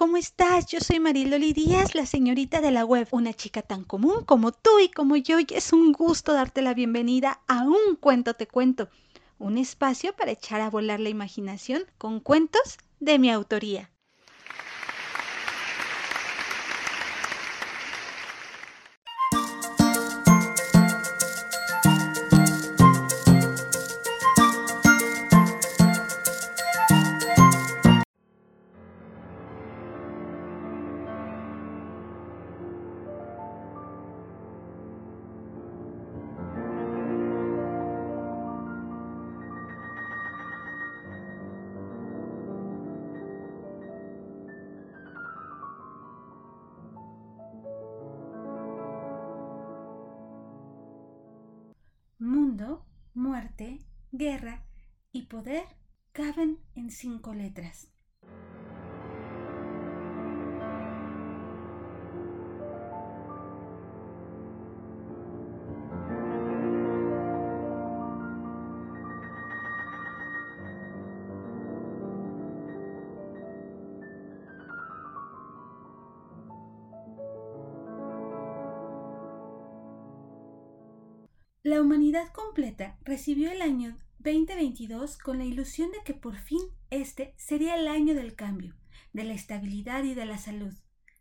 ¿cómo estás? Yo soy Mariloli Díaz, la señorita de la web, una chica tan común como tú y como yo, y es un gusto darte la bienvenida a Un Cuento Te Cuento, un espacio para echar a volar la imaginación con cuentos de mi autoría. Guerra y poder caben en cinco letras. La humanidad completa recibió el año 2022 con la ilusión de que por fin este sería el año del cambio, de la estabilidad y de la salud.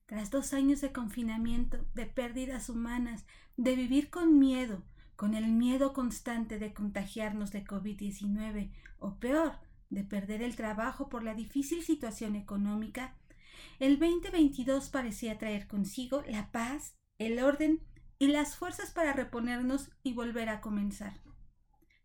Tras dos años de confinamiento, de pérdidas humanas, de vivir con miedo, con el miedo constante de contagiarnos de COVID-19 o peor, de perder el trabajo por la difícil situación económica, el 2022 parecía traer consigo la paz, el orden y las fuerzas para reponernos y volver a comenzar.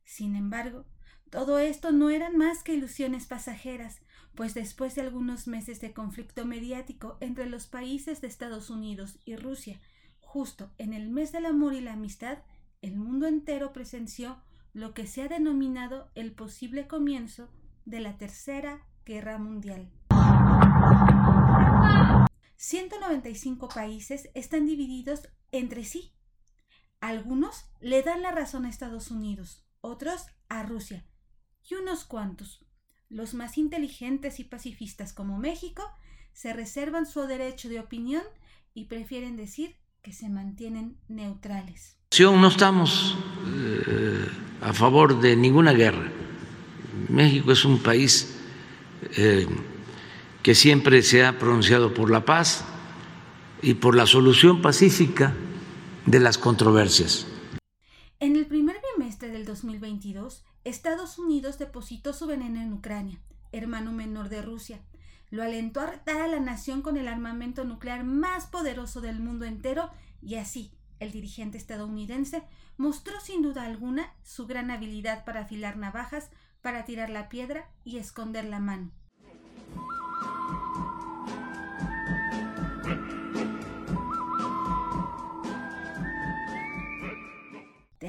Sin embargo, todo esto no eran más que ilusiones pasajeras, pues después de algunos meses de conflicto mediático entre los países de Estados Unidos y Rusia, justo en el mes del amor y la amistad, el mundo entero presenció lo que se ha denominado el posible comienzo de la Tercera Guerra Mundial. 195 países están divididos entre sí. Algunos le dan la razón a Estados Unidos, otros a Rusia, y unos cuantos, los más inteligentes y pacifistas como México, se reservan su derecho de opinión y prefieren decir que se mantienen neutrales. No estamos eh, a favor de ninguna guerra. México es un país eh, que siempre se ha pronunciado por la paz y por la solución pacífica de las controversias. En el primer del 2022, Estados Unidos depositó su veneno en Ucrania, hermano menor de Rusia. Lo alentó a retar a la nación con el armamento nuclear más poderoso del mundo entero y así el dirigente estadounidense mostró sin duda alguna su gran habilidad para afilar navajas, para tirar la piedra y esconder la mano.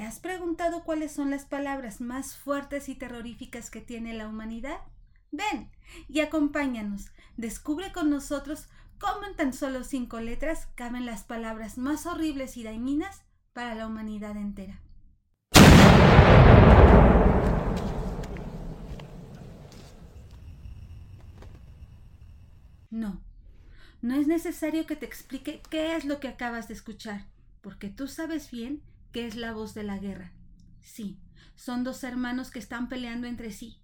Has preguntado cuáles son las palabras más fuertes y terroríficas que tiene la humanidad? Ven y acompáñanos. Descubre con nosotros cómo en tan solo cinco letras caben las palabras más horribles y dañinas para la humanidad entera. No, no es necesario que te explique qué es lo que acabas de escuchar, porque tú sabes bien ¿Qué es la voz de la guerra. Sí, son dos hermanos que están peleando entre sí.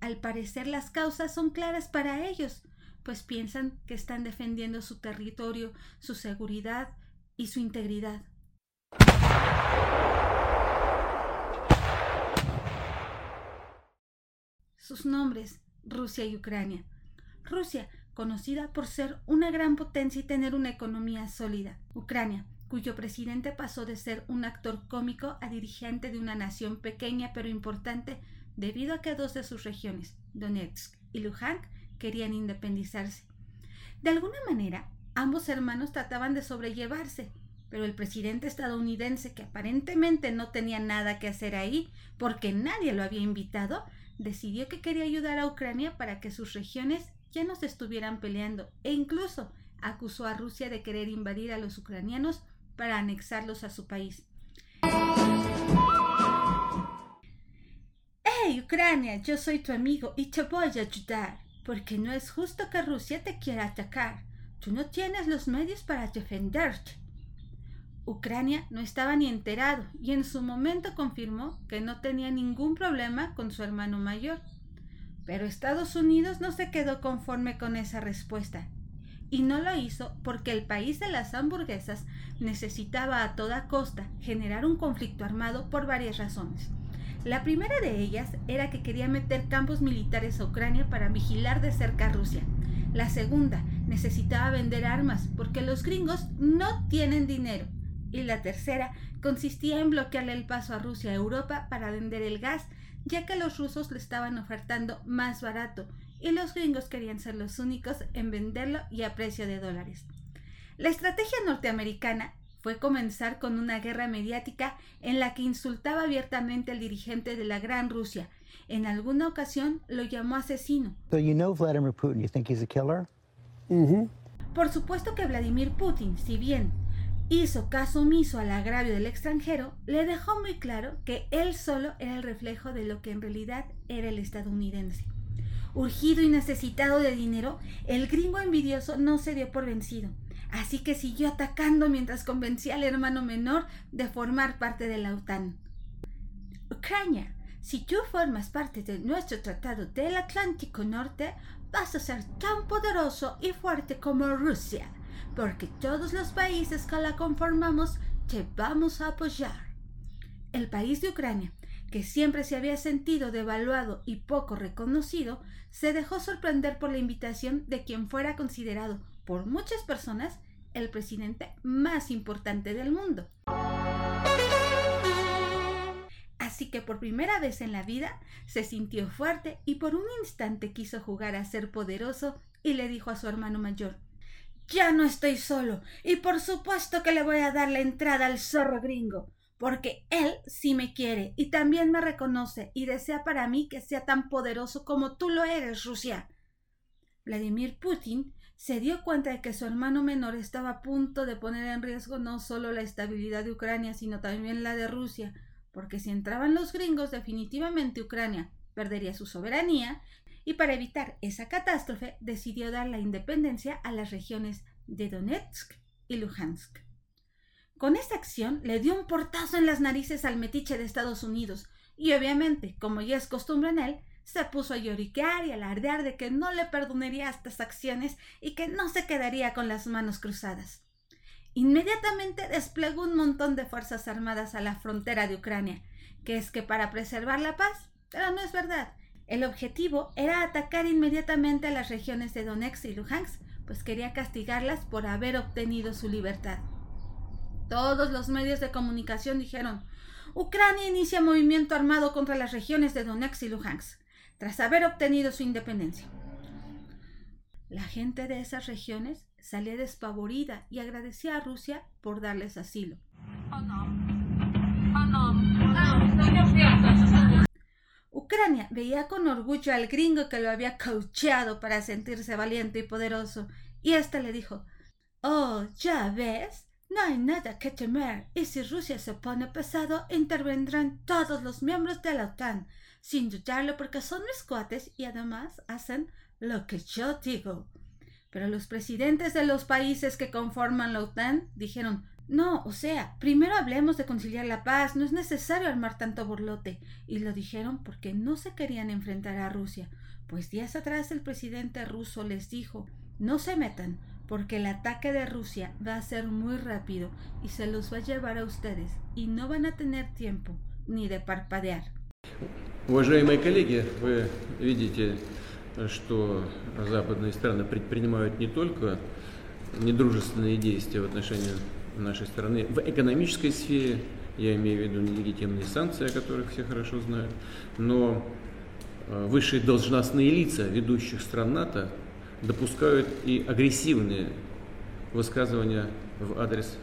Al parecer las causas son claras para ellos, pues piensan que están defendiendo su territorio, su seguridad y su integridad. Sus nombres, Rusia y Ucrania. Rusia, conocida por ser una gran potencia y tener una economía sólida. Ucrania, cuyo presidente pasó de ser un actor cómico a dirigente de una nación pequeña pero importante debido a que dos de sus regiones, Donetsk y Luhansk, querían independizarse. De alguna manera, ambos hermanos trataban de sobrellevarse, pero el presidente estadounidense, que aparentemente no tenía nada que hacer ahí porque nadie lo había invitado, decidió que quería ayudar a Ucrania para que sus regiones ya no se estuvieran peleando e incluso acusó a Rusia de querer invadir a los ucranianos para anexarlos a su país. ¡Hey, Ucrania! Yo soy tu amigo y te voy a ayudar. porque no es justo que Rusia te quiera atacar. Tú no tienes los medios para defenderte. Ucrania no estaba ni enterado y en su momento confirmó que no tenía ningún problema con su hermano mayor. Pero Estados Unidos no se quedó conforme con esa respuesta y no lo hizo porque el país de las hamburguesas necesitaba a toda costa generar un conflicto armado por varias razones. La primera de ellas era que quería meter campos militares a Ucrania para vigilar de cerca a Rusia. La segunda, necesitaba vender armas porque los gringos no tienen dinero y la tercera consistía en bloquearle el paso a Rusia a Europa para vender el gas, ya que los rusos le estaban ofertando más barato y los gringos querían ser los únicos en venderlo y a precio de dólares. La estrategia norteamericana fue comenzar con una guerra mediática en la que insultaba abiertamente al dirigente de la Gran Rusia. En alguna ocasión lo llamó asesino. Por supuesto que Vladimir Putin, si bien hizo caso omiso al agravio del extranjero, le dejó muy claro que él solo era el reflejo de lo que en realidad era el estadounidense. Urgido y necesitado de dinero, el gringo envidioso no se dio por vencido, así que siguió atacando mientras convencía al hermano menor de formar parte de la OTAN. Ucrania, si tú formas parte de nuestro tratado del Atlántico Norte, vas a ser tan poderoso y fuerte como Rusia porque todos los países que la conformamos te vamos a apoyar. El país de Ucrania, que siempre se había sentido devaluado y poco reconocido, se dejó sorprender por la invitación de quien fuera considerado por muchas personas el presidente más importante del mundo. Así que por primera vez en la vida se sintió fuerte y por un instante quiso jugar a ser poderoso y le dijo a su hermano mayor ya no estoy solo, y por supuesto que le voy a dar la entrada al zorro gringo, porque él sí me quiere y también me reconoce y desea para mí que sea tan poderoso como tú lo eres, Rusia. Vladimir Putin se dio cuenta de que su hermano menor estaba a punto de poner en riesgo no solo la estabilidad de Ucrania, sino también la de Rusia, porque si entraban los gringos definitivamente Ucrania perdería su soberanía y para evitar esa catástrofe decidió dar la independencia a las regiones de Donetsk y Luhansk. Con esta acción le dio un portazo en las narices al metiche de Estados Unidos y obviamente, como ya es costumbre en él, se puso a lloriquear y alardear de que no le perdonaría estas acciones y que no se quedaría con las manos cruzadas. Inmediatamente desplegó un montón de fuerzas armadas a la frontera de Ucrania, que es que para preservar la paz, pero no es verdad, el objetivo era atacar inmediatamente a las regiones de Donetsk y Luhansk, pues quería castigarlas por haber obtenido su libertad. Todos los medios de comunicación dijeron Ucrania inicia movimiento armado contra las regiones de Donetsk y Luhansk, tras haber obtenido su independencia. La gente de esas regiones salía despavorida y agradecía a Rusia por darles asilo. Ucrania veía con orgullo al gringo que lo había caucheado para sentirse valiente y poderoso, y éste le dijo Oh, ya ves, no hay nada que temer, y si Rusia se pone pesado, intervendrán todos los miembros de la OTAN, sin dudarlo porque son mis cuates y además hacen lo que yo digo. Pero los presidentes de los países que conforman la OTAN dijeron no, o sea, primero hablemos de conciliar la paz, no es necesario armar tanto borlote. Y lo dijeron porque no se querían enfrentar a Rusia, pues días atrás el presidente ruso les dijo no se metan, porque el ataque de Rusia va a ser muy rápido y se los va a llevar a ustedes y no van a tener tiempo ni de parpadear. Уважаемые коллеги, вы видите, что западные страны предпринимают не только недружественные действия в отношении нашей страны в экономической сфере, я имею в виду нелегитимные санкции, о которых все хорошо знают, но высшие должностные лица ведущих стран НАТО допускают и агрессивные высказывания в адрес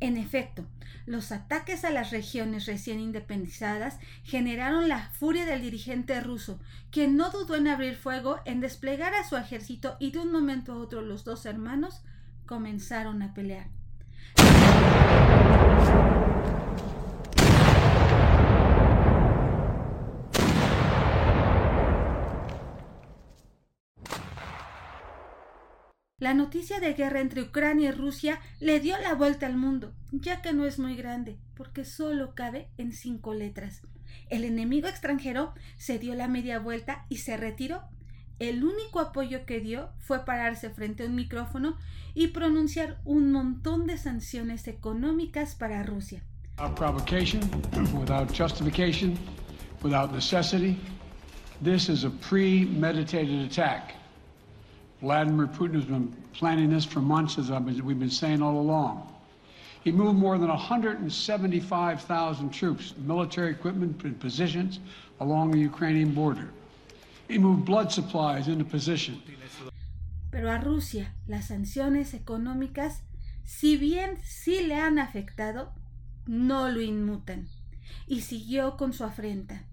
En efecto, los ataques a las regiones recién independizadas generaron la furia del dirigente ruso, quien no dudó en abrir fuego, en desplegar a su ejército y de un momento a otro los dos hermanos comenzaron a pelear. Noticia de guerra entre Ucrania y Rusia le dio la vuelta al mundo, ya que no es muy grande, porque solo cabe en cinco letras. El enemigo extranjero se dio la media vuelta y se retiró. El único apoyo que dio fue pararse frente a un micrófono y pronunciar un montón de sanciones económicas para Rusia. Provocation, without justification, without necessity, this is a premeditated attack. Vladimir Putin has been planning this for months, as we've been saying all along. He moved more than 175,000 troops, military equipment and positions along the Ukrainian border. He moved blood supplies into position. Pero a Rusia las sanciones económicas, si bien sí le han afectado, no lo inmutan. Y siguió con su afrenta.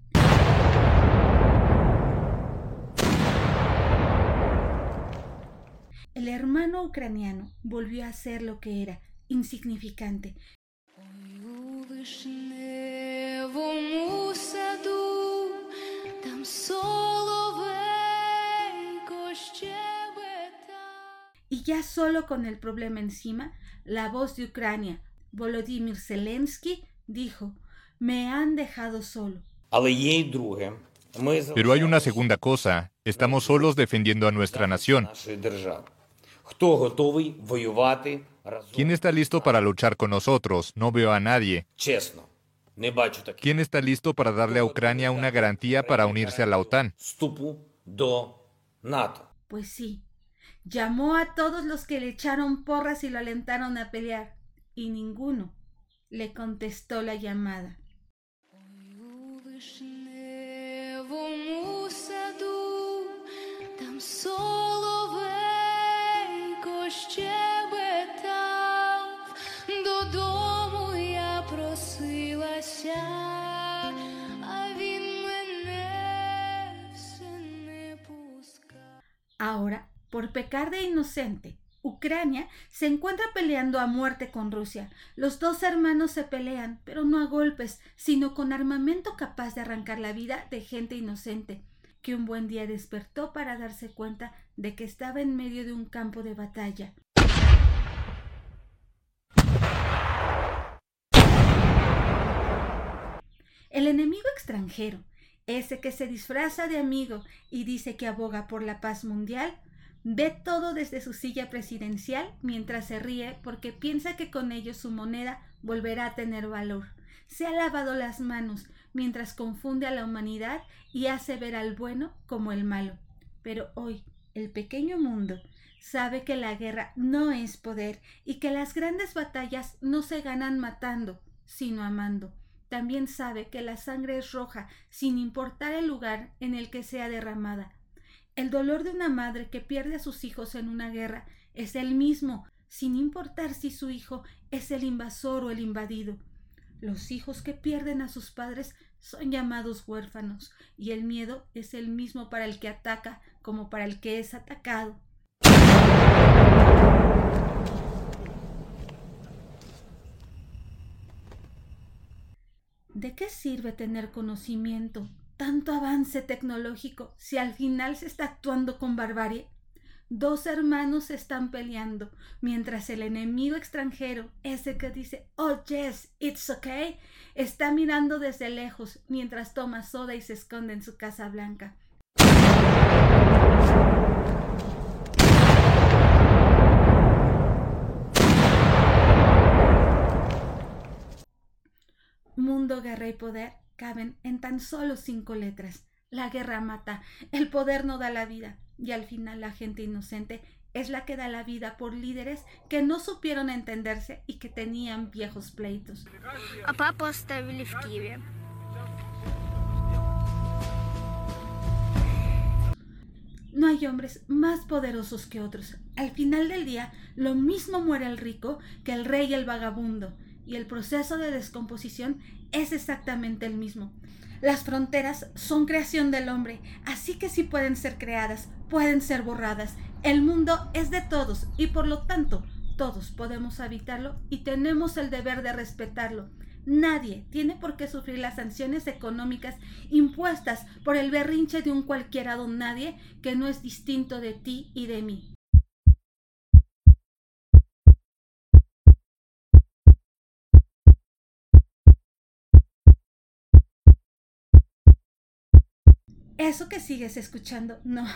Hermano ucraniano volvió a ser lo que era, insignificante. Y ya solo con el problema encima, la voz de Ucrania, Volodymyr Zelensky, dijo, me han dejado solo. Pero hay una segunda cosa, estamos solos defendiendo a nuestra nación. ¿Quién está listo para luchar con nosotros? No veo a nadie. ¿Quién está listo para darle a Ucrania una garantía para unirse a la OTAN? Pues sí, llamó a todos los que le echaron porras y lo alentaron a pelear, y ninguno le contestó la llamada. Ahora, por pecar de inocente, Ucrania se encuentra peleando a muerte con Rusia. Los dos hermanos se pelean, pero no a golpes, sino con armamento capaz de arrancar la vida de gente inocente, que un buen día despertó para darse cuenta de que estaba en medio de un campo de batalla. El enemigo extranjero, ese que se disfraza de amigo y dice que aboga por la paz mundial, ve todo desde su silla presidencial mientras se ríe porque piensa que con ello su moneda volverá a tener valor. Se ha lavado las manos mientras confunde a la humanidad y hace ver al bueno como el malo. Pero hoy, el pequeño mundo sabe que la guerra no es poder y que las grandes batallas no se ganan matando, sino amando también sabe que la sangre es roja, sin importar el lugar en el que sea derramada. El dolor de una madre que pierde a sus hijos en una guerra es el mismo, sin importar si su hijo es el invasor o el invadido. Los hijos que pierden a sus padres son llamados huérfanos, y el miedo es el mismo para el que ataca como para el que es atacado. ¿De qué sirve tener conocimiento, tanto avance tecnológico, si al final se está actuando con barbarie? Dos hermanos están peleando, mientras el enemigo extranjero, ese que dice, oh yes, it's okay, está mirando desde lejos mientras toma soda y se esconde en su casa blanca. Mundo, guerra y poder caben en tan solo cinco letras. La guerra mata, el poder no da la vida, y al final la gente inocente es la que da la vida por líderes que no supieron entenderse y que tenían viejos pleitos. No hay hombres más poderosos que otros. Al final del día, lo mismo muere el rico que el rey y el vagabundo y el proceso de descomposición es exactamente el mismo. Las fronteras son creación del hombre, así que sí pueden ser creadas, pueden ser borradas. El mundo es de todos y por lo tanto todos podemos habitarlo y tenemos el deber de respetarlo. Nadie tiene por qué sufrir las sanciones económicas impuestas por el berrinche de un cualquiera don nadie que no es distinto de ti y de mí. Eso que sigues escuchando no,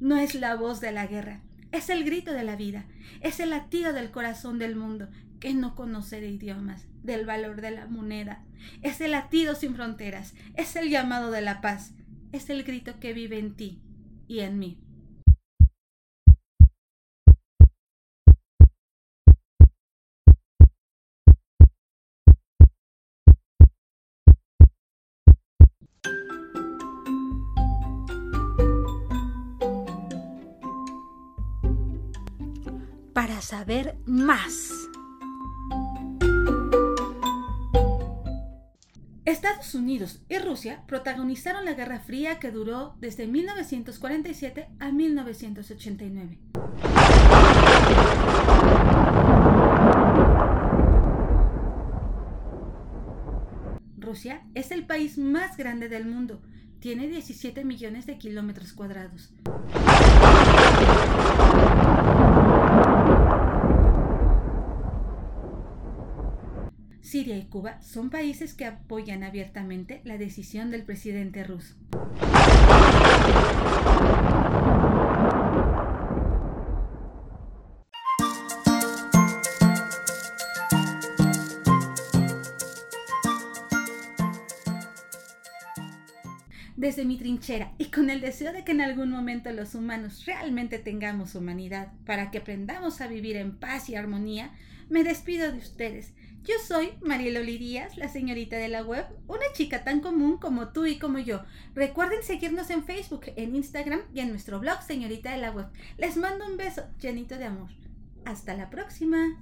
no es la voz de la guerra, es el grito de la vida, es el latido del corazón del mundo que no conoce de idiomas, del valor de la moneda, es el latido sin fronteras, es el llamado de la paz, es el grito que vive en ti y en mí. Para saber más. Estados Unidos y Rusia protagonizaron la Guerra Fría que duró desde 1947 a 1989. Rusia es el país más grande del mundo. Tiene 17 millones de kilómetros cuadrados. Siria y Cuba son países que apoyan abiertamente la decisión del presidente ruso. Desde mi trinchera y con el deseo de que en algún momento los humanos realmente tengamos humanidad para que aprendamos a vivir en paz y armonía, me despido de ustedes yo soy Marieloli Díaz, la señorita de la web, una chica tan común como tú y como yo. Recuerden seguirnos en Facebook, en Instagram y en nuestro blog, señorita de la web. Les mando un beso llenito de amor. Hasta la próxima.